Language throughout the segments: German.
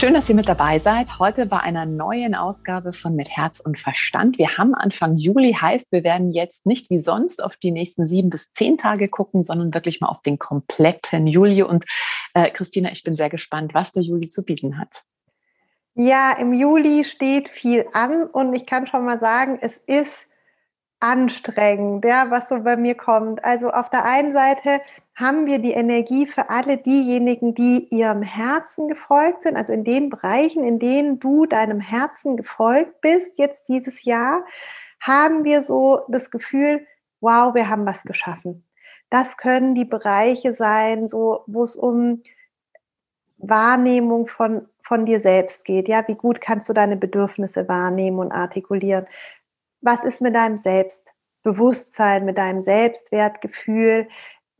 Schön, dass ihr mit dabei seid. Heute bei einer neuen Ausgabe von Mit Herz und Verstand. Wir haben Anfang Juli, heißt, wir werden jetzt nicht wie sonst auf die nächsten sieben bis zehn Tage gucken, sondern wirklich mal auf den kompletten Juli. Und äh, Christina, ich bin sehr gespannt, was der Juli zu bieten hat. Ja, im Juli steht viel an und ich kann schon mal sagen, es ist anstrengend, ja, was so bei mir kommt. Also auf der einen Seite haben wir die Energie für alle diejenigen, die ihrem Herzen gefolgt sind, also in den Bereichen, in denen du deinem Herzen gefolgt bist, jetzt dieses Jahr, haben wir so das Gefühl, wow, wir haben was geschaffen. Das können die Bereiche sein, so, wo es um Wahrnehmung von, von dir selbst geht. Ja, wie gut kannst du deine Bedürfnisse wahrnehmen und artikulieren? Was ist mit deinem Selbstbewusstsein, mit deinem Selbstwertgefühl,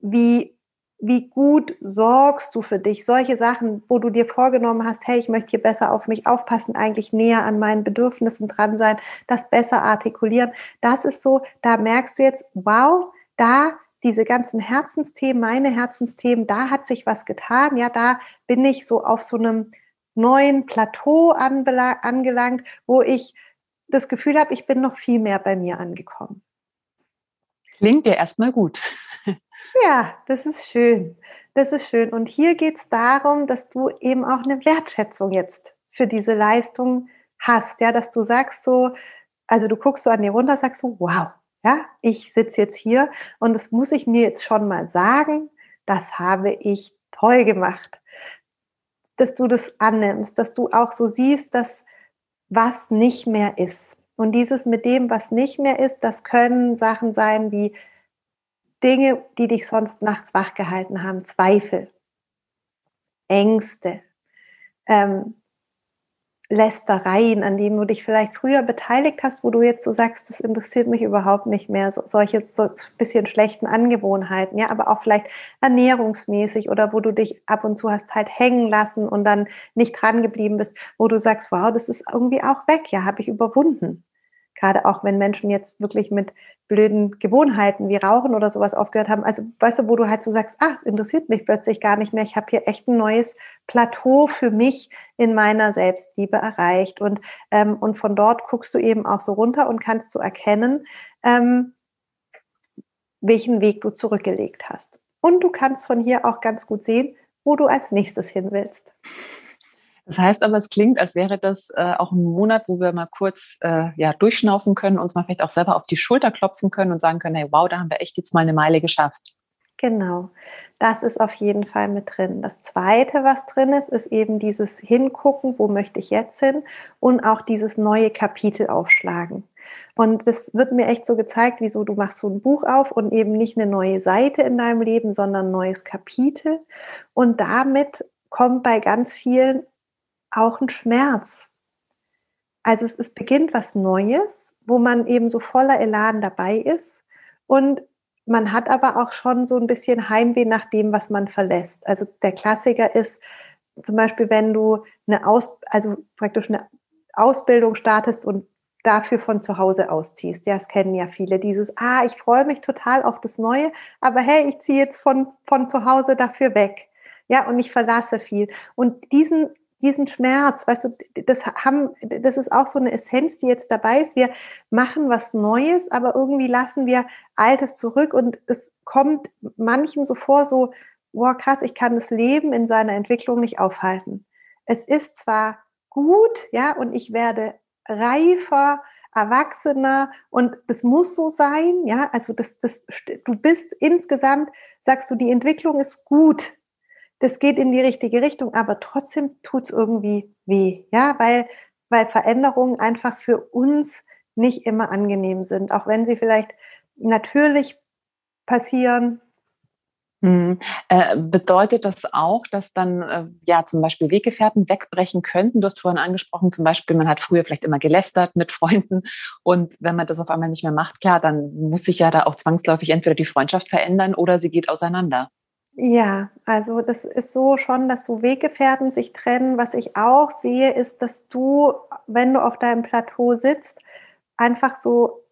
wie, wie gut sorgst du für dich, solche Sachen, wo du dir vorgenommen hast, hey, ich möchte hier besser auf mich aufpassen, eigentlich näher an meinen Bedürfnissen dran sein, das besser artikulieren, das ist so, da merkst du jetzt, wow, da diese ganzen Herzensthemen, meine Herzensthemen, da hat sich was getan, ja, da bin ich so auf so einem neuen Plateau angelangt, wo ich das Gefühl habe, ich bin noch viel mehr bei mir angekommen. Klingt ja erstmal gut. Ja, das ist schön. Das ist schön. Und hier geht es darum, dass du eben auch eine Wertschätzung jetzt für diese Leistung hast. Ja, dass du sagst so, also du guckst so an dir runter, sagst so, wow, ja, ich sitze jetzt hier und das muss ich mir jetzt schon mal sagen, das habe ich toll gemacht. Dass du das annimmst, dass du auch so siehst, dass was nicht mehr ist. Und dieses mit dem, was nicht mehr ist, das können Sachen sein wie Dinge, die dich sonst nachts wach gehalten haben, Zweifel, Ängste, ähm, Lästereien, an denen du dich vielleicht früher beteiligt hast, wo du jetzt so sagst, das interessiert mich überhaupt nicht mehr, so, solche so bisschen schlechten Angewohnheiten, ja, aber auch vielleicht ernährungsmäßig oder wo du dich ab und zu hast halt hängen lassen und dann nicht dran geblieben bist, wo du sagst, wow, das ist irgendwie auch weg, ja, habe ich überwunden. Gerade auch wenn Menschen jetzt wirklich mit blöden Gewohnheiten wie Rauchen oder sowas aufgehört haben. Also weißt du, wo du halt so sagst, ach, es interessiert mich plötzlich gar nicht mehr. Ich habe hier echt ein neues Plateau für mich in meiner Selbstliebe erreicht. Und, ähm, und von dort guckst du eben auch so runter und kannst so erkennen, ähm, welchen Weg du zurückgelegt hast. Und du kannst von hier auch ganz gut sehen, wo du als nächstes hin willst. Das heißt aber, es klingt, als wäre das äh, auch ein Monat, wo wir mal kurz äh, ja, durchschnaufen können, uns mal vielleicht auch selber auf die Schulter klopfen können und sagen können, hey, wow, da haben wir echt jetzt mal eine Meile geschafft. Genau, das ist auf jeden Fall mit drin. Das Zweite, was drin ist, ist eben dieses Hingucken, wo möchte ich jetzt hin und auch dieses neue Kapitel aufschlagen. Und das wird mir echt so gezeigt, wieso du machst so ein Buch auf und eben nicht eine neue Seite in deinem Leben, sondern ein neues Kapitel. Und damit kommt bei ganz vielen auch ein Schmerz. Also es, es beginnt was Neues, wo man eben so voller Elan dabei ist und man hat aber auch schon so ein bisschen Heimweh nach dem, was man verlässt. Also der Klassiker ist zum Beispiel, wenn du eine Aus, also praktisch eine Ausbildung startest und dafür von zu Hause ausziehst. Ja, das kennen ja viele. Dieses, ah, ich freue mich total auf das Neue, aber hey, ich ziehe jetzt von, von zu Hause dafür weg. Ja, und ich verlasse viel. Und diesen diesen Schmerz, weißt du, das haben, das ist auch so eine Essenz, die jetzt dabei ist. Wir machen was Neues, aber irgendwie lassen wir Altes zurück und es kommt manchem so vor, so, boah, krass, ich kann das Leben in seiner Entwicklung nicht aufhalten. Es ist zwar gut, ja, und ich werde reifer, erwachsener und das muss so sein, ja, also das, das, du bist insgesamt, sagst du, die Entwicklung ist gut, das geht in die richtige Richtung, aber trotzdem tut's irgendwie weh, ja, weil, weil Veränderungen einfach für uns nicht immer angenehm sind, auch wenn sie vielleicht natürlich passieren. Hm. Äh, bedeutet das auch, dass dann äh, ja zum Beispiel Weggefährten wegbrechen könnten? Du hast vorhin angesprochen, zum Beispiel, man hat früher vielleicht immer gelästert mit Freunden und wenn man das auf einmal nicht mehr macht, klar, dann muss sich ja da auch zwangsläufig entweder die Freundschaft verändern oder sie geht auseinander. Ja, also das ist so schon, dass so Weggefährten sich trennen. Was ich auch sehe, ist, dass du, wenn du auf deinem Plateau sitzt, einfach so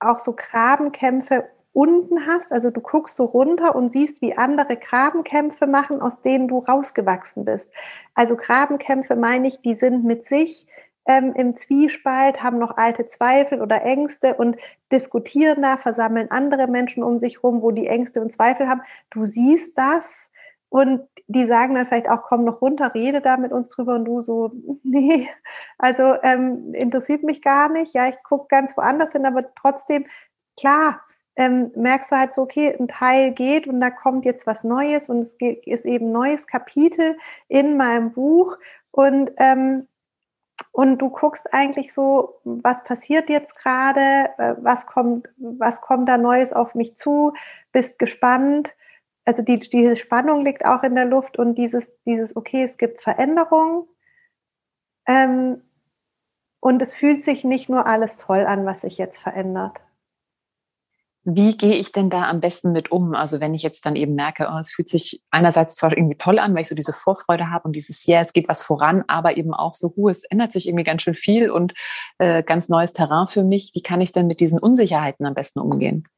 auch so Grabenkämpfe unten hast. Also du guckst so runter und siehst, wie andere Grabenkämpfe machen, aus denen du rausgewachsen bist. Also Grabenkämpfe meine ich, die sind mit sich ähm, im Zwiespalt, haben noch alte Zweifel oder Ängste und diskutieren da, versammeln andere Menschen um sich rum, wo die Ängste und Zweifel haben. Du siehst das und die sagen dann vielleicht auch, komm noch runter, rede da mit uns drüber und du so, nee, also ähm, interessiert mich gar nicht. Ja, ich gucke ganz woanders hin, aber trotzdem, klar, ähm, merkst du halt so, okay, ein Teil geht und da kommt jetzt was Neues und es ist eben ein neues Kapitel in meinem Buch und ähm, und du guckst eigentlich so, was passiert jetzt gerade, äh, was kommt, was kommt da Neues auf mich zu, bist gespannt. Also die, diese Spannung liegt auch in der Luft und dieses, dieses, okay, es gibt Veränderungen. Ähm, und es fühlt sich nicht nur alles toll an, was sich jetzt verändert. Wie gehe ich denn da am besten mit um? Also wenn ich jetzt dann eben merke, oh, es fühlt sich einerseits zwar irgendwie toll an, weil ich so diese Vorfreude habe und dieses, ja, yeah, es geht was voran, aber eben auch so, huh, es ändert sich irgendwie ganz schön viel und äh, ganz neues Terrain für mich. Wie kann ich denn mit diesen Unsicherheiten am besten umgehen?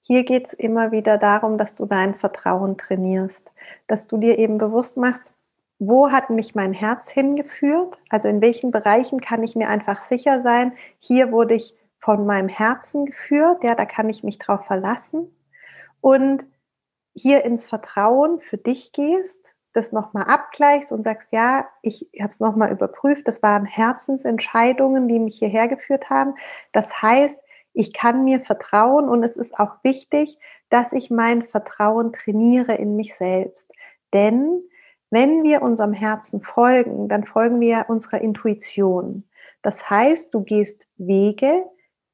Hier geht es immer wieder darum, dass du dein Vertrauen trainierst, dass du dir eben bewusst machst, wo hat mich mein Herz hingeführt? Also in welchen Bereichen kann ich mir einfach sicher sein, hier wurde ich von meinem Herzen geführt, ja, da kann ich mich drauf verlassen und hier ins Vertrauen für dich gehst, das nochmal abgleichst und sagst, ja, ich habe es nochmal überprüft, das waren Herzensentscheidungen, die mich hierher geführt haben. Das heißt, ich kann mir vertrauen und es ist auch wichtig, dass ich mein Vertrauen trainiere in mich selbst. Denn wenn wir unserem Herzen folgen, dann folgen wir unserer Intuition. Das heißt, du gehst Wege,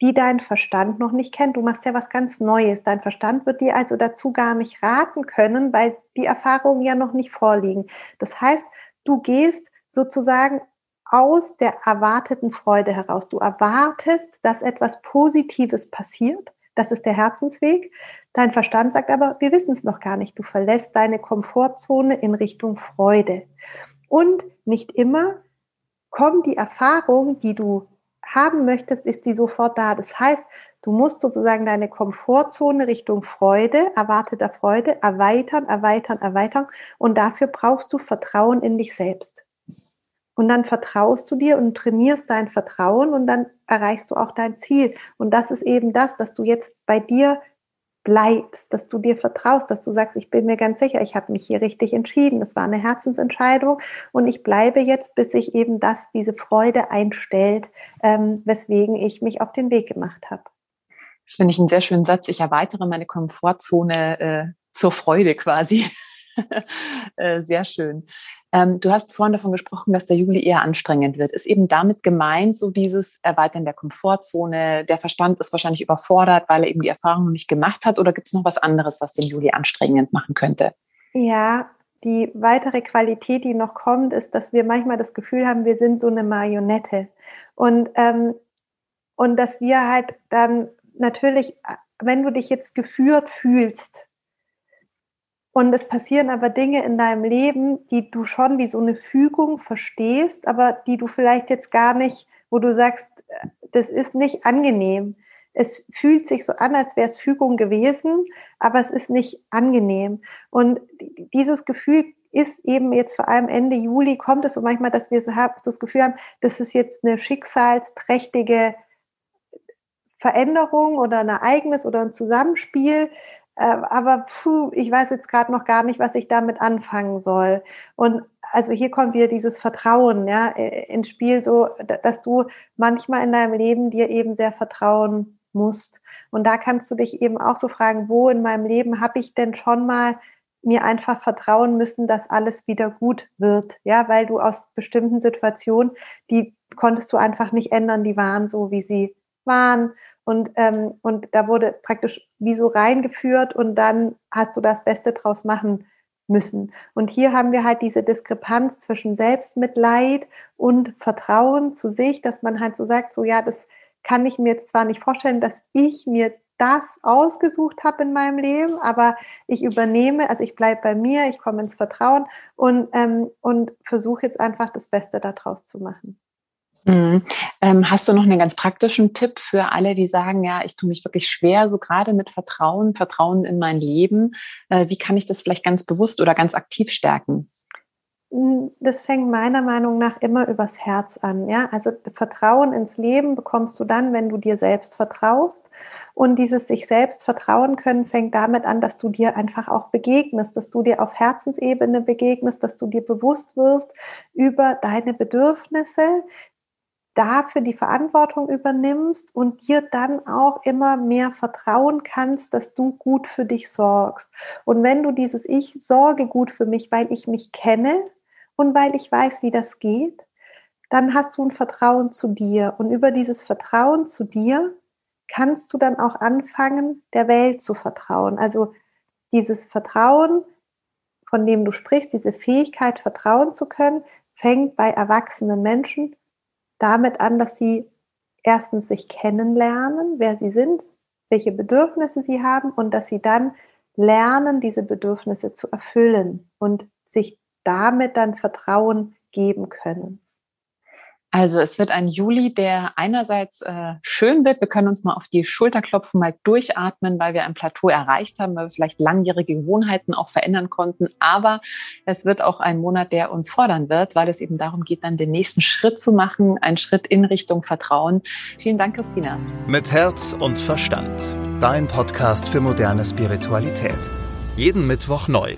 die dein Verstand noch nicht kennt. Du machst ja was ganz Neues. Dein Verstand wird dir also dazu gar nicht raten können, weil die Erfahrungen ja noch nicht vorliegen. Das heißt, du gehst sozusagen aus der erwarteten Freude heraus. Du erwartest, dass etwas Positives passiert. Das ist der Herzensweg. Dein Verstand sagt aber, wir wissen es noch gar nicht. Du verlässt deine Komfortzone in Richtung Freude. Und nicht immer kommt die Erfahrung, die du haben möchtest, ist die sofort da. Das heißt, du musst sozusagen deine Komfortzone Richtung Freude, erwarteter Freude erweitern, erweitern, erweitern. Und dafür brauchst du Vertrauen in dich selbst. Und dann vertraust du dir und trainierst dein Vertrauen und dann erreichst du auch dein Ziel. Und das ist eben das, dass du jetzt bei dir bleibst, dass du dir vertraust, dass du sagst, ich bin mir ganz sicher, ich habe mich hier richtig entschieden, das war eine Herzensentscheidung und ich bleibe jetzt, bis sich eben das, diese Freude einstellt, ähm, weswegen ich mich auf den Weg gemacht habe. Das finde ich einen sehr schönen Satz. Ich erweitere meine Komfortzone äh, zur Freude quasi. Äh, sehr schön. Ähm, du hast vorhin davon gesprochen, dass der Juli eher anstrengend wird. Ist eben damit gemeint, so dieses Erweitern der Komfortzone, der Verstand ist wahrscheinlich überfordert, weil er eben die Erfahrung noch nicht gemacht hat, oder gibt es noch was anderes, was den Juli anstrengend machen könnte? Ja, die weitere Qualität, die noch kommt, ist, dass wir manchmal das Gefühl haben, wir sind so eine Marionette. Und, ähm, und dass wir halt dann natürlich, wenn du dich jetzt geführt fühlst, und es passieren aber Dinge in deinem Leben, die du schon wie so eine Fügung verstehst, aber die du vielleicht jetzt gar nicht, wo du sagst, das ist nicht angenehm. Es fühlt sich so an, als wäre es Fügung gewesen, aber es ist nicht angenehm. Und dieses Gefühl ist eben jetzt vor allem Ende Juli kommt es so manchmal, dass wir so das Gefühl haben, das ist jetzt eine schicksalsträchtige Veränderung oder ein Ereignis oder ein Zusammenspiel, aber puh, ich weiß jetzt gerade noch gar nicht, was ich damit anfangen soll. Und also hier kommt wieder dieses Vertrauen ja, ins Spiel, so dass du manchmal in deinem Leben dir eben sehr vertrauen musst. Und da kannst du dich eben auch so fragen, wo in meinem Leben habe ich denn schon mal mir einfach vertrauen müssen, dass alles wieder gut wird, ja, weil du aus bestimmten Situationen, die konntest du einfach nicht ändern, die waren so, wie sie waren und, ähm, und da wurde praktisch wie so reingeführt und dann hast du das Beste draus machen müssen. Und hier haben wir halt diese Diskrepanz zwischen Selbstmitleid und Vertrauen zu sich, dass man halt so sagt, so ja, das kann ich mir jetzt zwar nicht vorstellen, dass ich mir das ausgesucht habe in meinem Leben, aber ich übernehme, also ich bleibe bei mir, ich komme ins Vertrauen und, ähm, und versuche jetzt einfach das Beste daraus zu machen. Mhm. Ähm, hast du noch einen ganz praktischen Tipp für alle, die sagen, ja, ich tue mich wirklich schwer, so gerade mit Vertrauen, Vertrauen in mein Leben. Äh, wie kann ich das vielleicht ganz bewusst oder ganz aktiv stärken? Hm, das fängt meiner Meinung nach immer übers Herz an. Ja, also Vertrauen ins Leben bekommst du dann, wenn du dir selbst vertraust. Und dieses sich selbst vertrauen können fängt damit an, dass du dir einfach auch begegnest, dass du dir auf Herzensebene begegnest, dass du dir bewusst wirst über deine Bedürfnisse, dafür die Verantwortung übernimmst und dir dann auch immer mehr vertrauen kannst, dass du gut für dich sorgst. Und wenn du dieses Ich sorge gut für mich, weil ich mich kenne und weil ich weiß, wie das geht, dann hast du ein Vertrauen zu dir. Und über dieses Vertrauen zu dir kannst du dann auch anfangen, der Welt zu vertrauen. Also dieses Vertrauen, von dem du sprichst, diese Fähigkeit, vertrauen zu können, fängt bei erwachsenen Menschen damit an, dass sie erstens sich kennenlernen, wer sie sind, welche Bedürfnisse sie haben und dass sie dann lernen, diese Bedürfnisse zu erfüllen und sich damit dann Vertrauen geben können. Also es wird ein Juli, der einerseits äh, schön wird. Wir können uns mal auf die Schulter klopfen, mal durchatmen, weil wir ein Plateau erreicht haben, weil wir vielleicht langjährige Gewohnheiten auch verändern konnten. Aber es wird auch ein Monat, der uns fordern wird, weil es eben darum geht, dann den nächsten Schritt zu machen, einen Schritt in Richtung Vertrauen. Vielen Dank, Christina. Mit Herz und Verstand. Dein Podcast für moderne Spiritualität. Jeden Mittwoch neu.